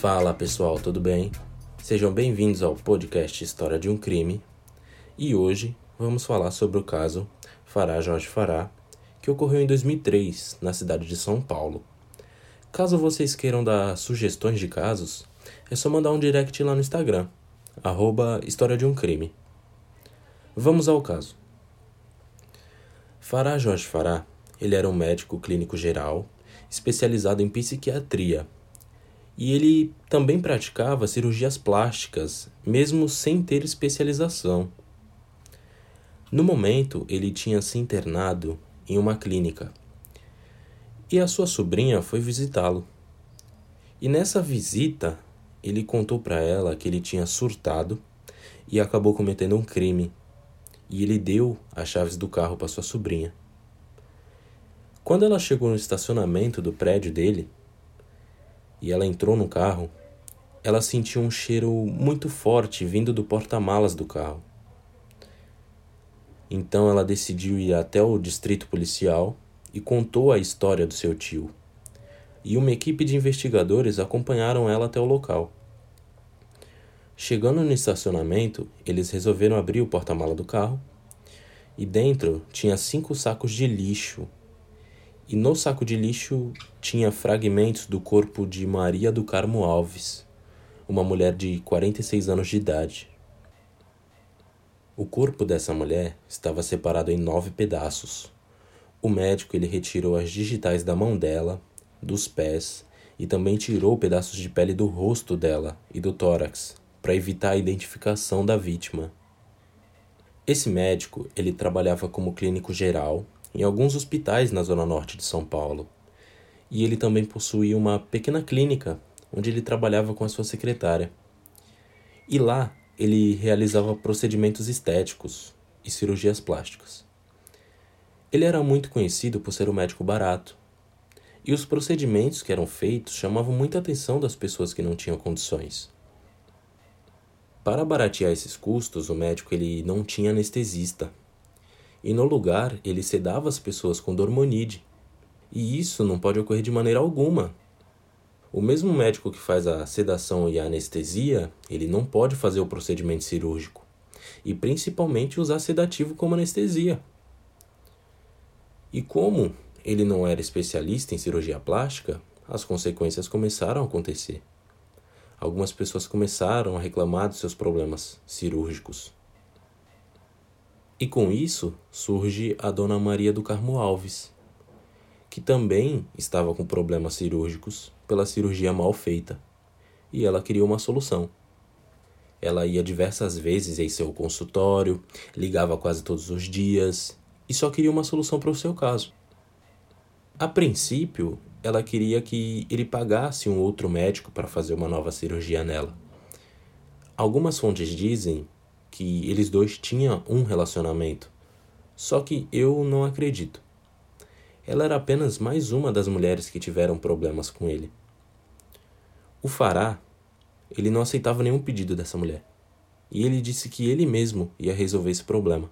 Fala pessoal, tudo bem? Sejam bem-vindos ao podcast História de um Crime. E hoje vamos falar sobre o caso Fará Jorge Fará, que ocorreu em 2003 na cidade de São Paulo. Caso vocês queiram dar sugestões de casos, é só mandar um direct lá no Instagram, arroba História de um Crime. Vamos ao caso. Fará Jorge Fará, ele era um médico clínico geral, especializado em psiquiatria, e ele também praticava cirurgias plásticas, mesmo sem ter especialização. No momento, ele tinha se internado em uma clínica e a sua sobrinha foi visitá-lo. E nessa visita, ele contou para ela que ele tinha surtado e acabou cometendo um crime. E ele deu as chaves do carro para sua sobrinha. Quando ela chegou no estacionamento do prédio dele e ela entrou no carro, ela sentiu um cheiro muito forte vindo do porta-malas do carro. Então ela decidiu ir até o distrito policial e contou a história do seu tio. E uma equipe de investigadores acompanharam ela até o local. Chegando no estacionamento, eles resolveram abrir o porta-mala do carro e dentro tinha cinco sacos de lixo. E no saco de lixo tinha fragmentos do corpo de Maria do Carmo Alves, uma mulher de 46 anos de idade. O corpo dessa mulher estava separado em nove pedaços. O médico ele retirou as digitais da mão dela, dos pés e também tirou pedaços de pele do rosto dela e do tórax para evitar a identificação da vítima. Esse médico ele trabalhava como clínico geral em alguns hospitais na zona norte de São Paulo. E ele também possuía uma pequena clínica onde ele trabalhava com a sua secretária. E lá ele realizava procedimentos estéticos e cirurgias plásticas. Ele era muito conhecido por ser um médico barato, e os procedimentos que eram feitos chamavam muita atenção das pessoas que não tinham condições. Para baratear esses custos, o médico ele não tinha anestesista, e no lugar ele sedava as pessoas com dormonide. E isso não pode ocorrer de maneira alguma, o mesmo médico que faz a sedação e a anestesia, ele não pode fazer o procedimento cirúrgico e principalmente usar sedativo como anestesia. E como ele não era especialista em cirurgia plástica, as consequências começaram a acontecer. Algumas pessoas começaram a reclamar dos seus problemas cirúrgicos. E com isso surge a dona Maria do Carmo Alves, que também estava com problemas cirúrgicos pela cirurgia mal feita, e ela queria uma solução. Ela ia diversas vezes em seu consultório, ligava quase todos os dias e só queria uma solução para o seu caso. A princípio, ela queria que ele pagasse um outro médico para fazer uma nova cirurgia nela. Algumas fontes dizem que eles dois tinham um relacionamento, só que eu não acredito. Ela era apenas mais uma das mulheres que tiveram problemas com ele. O Fará, ele não aceitava nenhum pedido dessa mulher. E ele disse que ele mesmo ia resolver esse problema.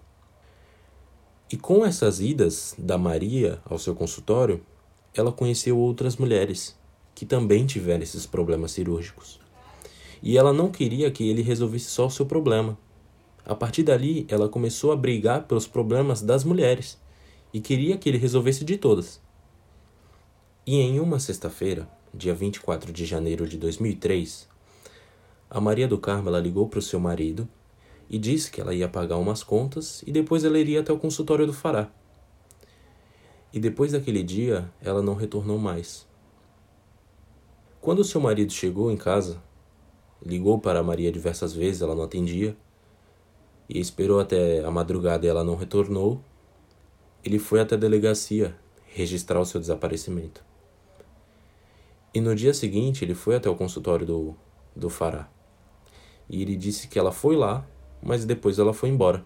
E com essas idas da Maria ao seu consultório, ela conheceu outras mulheres que também tiveram esses problemas cirúrgicos. E ela não queria que ele resolvesse só o seu problema. A partir dali, ela começou a brigar pelos problemas das mulheres e queria que ele resolvesse de todas. E em uma sexta-feira, dia 24 de janeiro de 2003, a Maria do Carmo ligou para o seu marido e disse que ela ia pagar umas contas e depois ela iria até o consultório do Fará. E depois daquele dia, ela não retornou mais. Quando seu marido chegou em casa, ligou para a Maria diversas vezes, ela não atendia, e esperou até a madrugada e ela não retornou, ele foi até a delegacia registrar o seu desaparecimento. E no dia seguinte ele foi até o consultório do, do Fará. E ele disse que ela foi lá, mas depois ela foi embora.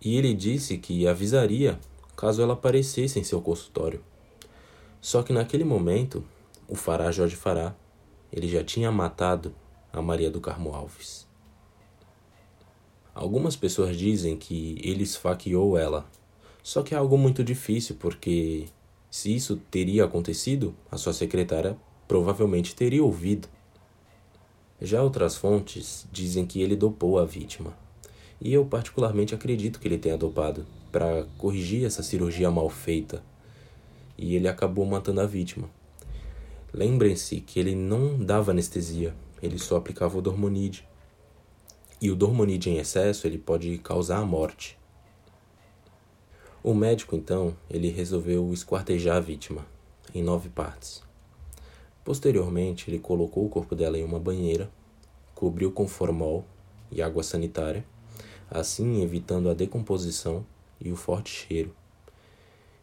E ele disse que avisaria caso ela aparecesse em seu consultório. Só que naquele momento, o Fará Jorge Fará, ele já tinha matado a Maria do Carmo Alves. Algumas pessoas dizem que ele esfaqueou ela, só que é algo muito difícil porque se isso teria acontecido, a sua secretária provavelmente teria ouvido. Já outras fontes dizem que ele dopou a vítima. E eu particularmente acredito que ele tenha dopado para corrigir essa cirurgia mal feita. E ele acabou matando a vítima. Lembrem-se que ele não dava anestesia, ele só aplicava o dormonide. E o dormonide em excesso ele pode causar a morte. O médico então, ele resolveu esquartejar a vítima em nove partes. Posteriormente, ele colocou o corpo dela em uma banheira, cobriu com formol e água sanitária, assim evitando a decomposição e o forte cheiro.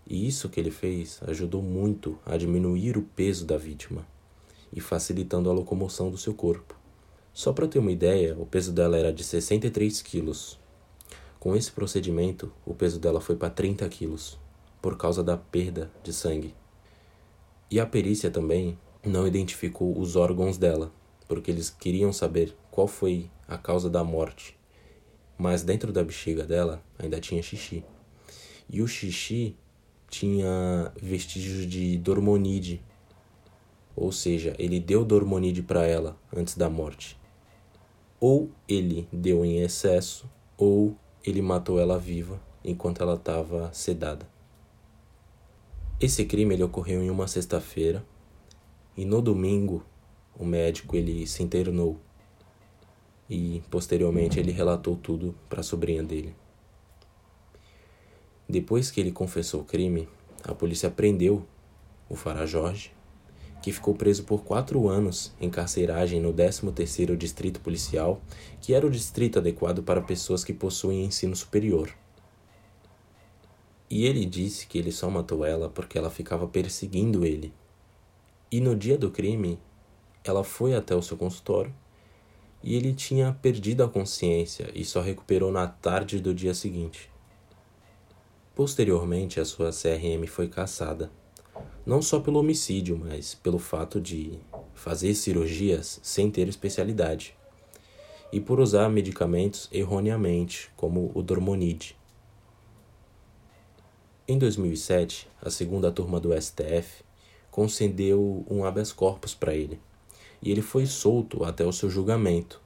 E isso que ele fez ajudou muito a diminuir o peso da vítima e facilitando a locomoção do seu corpo. Só para ter uma ideia, o peso dela era de 63 quilos. Com esse procedimento, o peso dela foi para 30 quilos, por causa da perda de sangue. E a perícia também não identificou os órgãos dela, porque eles queriam saber qual foi a causa da morte. Mas dentro da bexiga dela ainda tinha xixi. E o xixi tinha vestígios de dormonide. Ou seja, ele deu dormonide para ela antes da morte. Ou ele deu em excesso, ou ele matou ela viva enquanto ela estava sedada. Esse crime ele ocorreu em uma sexta-feira, e no domingo, o médico ele se internou e posteriormente ele relatou tudo para a sobrinha dele. Depois que ele confessou o crime, a polícia prendeu o Fará Jorge, que ficou preso por quatro anos em carceragem no 13º Distrito Policial, que era o distrito adequado para pessoas que possuem ensino superior. E ele disse que ele só matou ela porque ela ficava perseguindo ele e no dia do crime, ela foi até o seu consultório e ele tinha perdido a consciência e só recuperou na tarde do dia seguinte. Posteriormente, a sua CRM foi cassada, não só pelo homicídio, mas pelo fato de fazer cirurgias sem ter especialidade e por usar medicamentos erroneamente, como o Dormonide. Em 2007, a segunda turma do STF concedeu um habeas corpus para ele, e ele foi solto até o seu julgamento.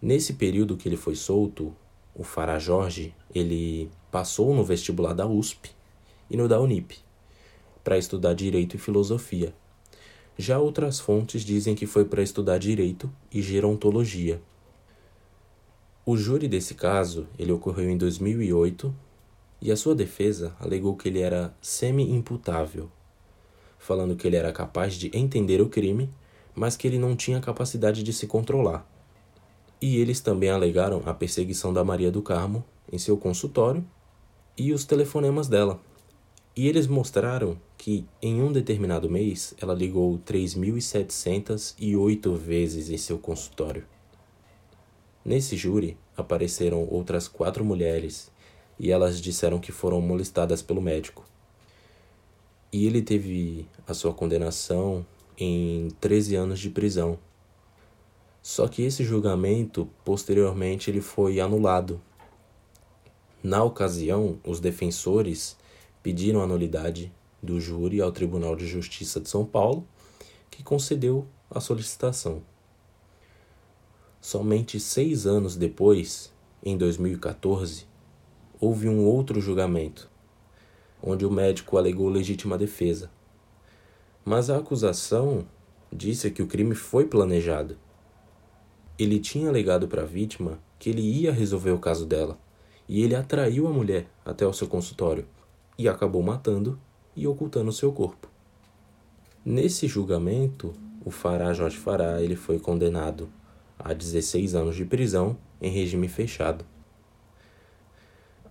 Nesse período que ele foi solto, o Fará Jorge, ele passou no vestibular da USP e no da Unip para estudar direito e filosofia. Já outras fontes dizem que foi para estudar direito e gerontologia. O júri desse caso, ele ocorreu em 2008, e a sua defesa alegou que ele era semi-imputável falando que ele era capaz de entender o crime, mas que ele não tinha capacidade de se controlar. E eles também alegaram a perseguição da Maria do Carmo em seu consultório e os telefonemas dela. E eles mostraram que em um determinado mês ela ligou 3.708 vezes em seu consultório. Nesse júri apareceram outras quatro mulheres e elas disseram que foram molestadas pelo médico. E ele teve a sua condenação em 13 anos de prisão. Só que esse julgamento, posteriormente, ele foi anulado. Na ocasião, os defensores pediram a nulidade do júri ao Tribunal de Justiça de São Paulo, que concedeu a solicitação. Somente seis anos depois, em 2014, houve um outro julgamento, onde o médico alegou legítima defesa. Mas a acusação disse que o crime foi planejado. Ele tinha alegado para a vítima que ele ia resolver o caso dela, e ele atraiu a mulher até o seu consultório e acabou matando e ocultando seu corpo. Nesse julgamento, o Fará Jorge Fará ele foi condenado a 16 anos de prisão em regime fechado.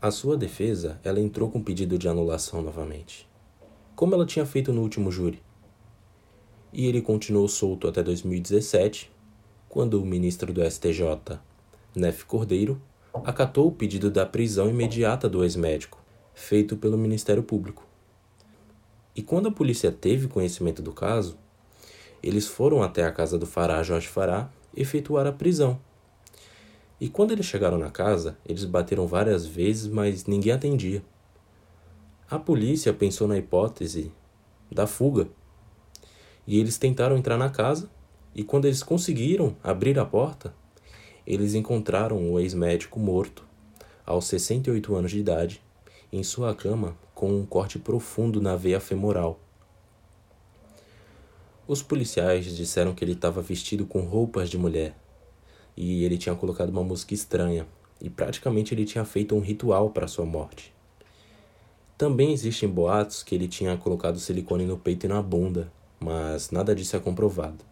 A sua defesa, ela entrou com pedido de anulação novamente, como ela tinha feito no último júri. E ele continuou solto até 2017, quando o ministro do STJ, Nef Cordeiro, acatou o pedido da prisão imediata do ex-médico, feito pelo Ministério Público. E quando a polícia teve conhecimento do caso, eles foram até a casa do Fará Jorge Fará efetuar a prisão e quando eles chegaram na casa, eles bateram várias vezes, mas ninguém atendia. A polícia pensou na hipótese da fuga. E eles tentaram entrar na casa E quando eles conseguiram abrir a porta, eles encontraram o ex-médico morto, aos 68 anos de idade, em sua cama com um corte profundo na veia femoral. Os policiais disseram que ele estava vestido com roupas de mulher e ele tinha colocado uma música estranha e praticamente ele tinha feito um ritual para sua morte. Também existem boatos que ele tinha colocado silicone no peito e na bunda, mas nada disso é comprovado.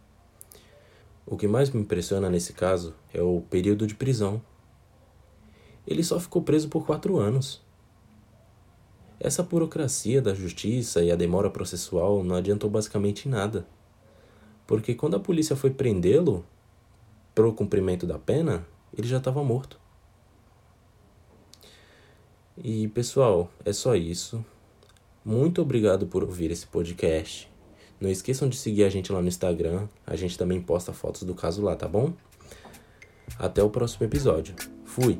O que mais me impressiona nesse caso é o período de prisão. Ele só ficou preso por quatro anos. Essa burocracia da justiça e a demora processual não adiantou basicamente nada. Porque quando a polícia foi prendê-lo para o cumprimento da pena, ele já estava morto. E pessoal, é só isso. Muito obrigado por ouvir esse podcast. Não esqueçam de seguir a gente lá no Instagram. A gente também posta fotos do caso lá, tá bom? Até o próximo episódio. Fui!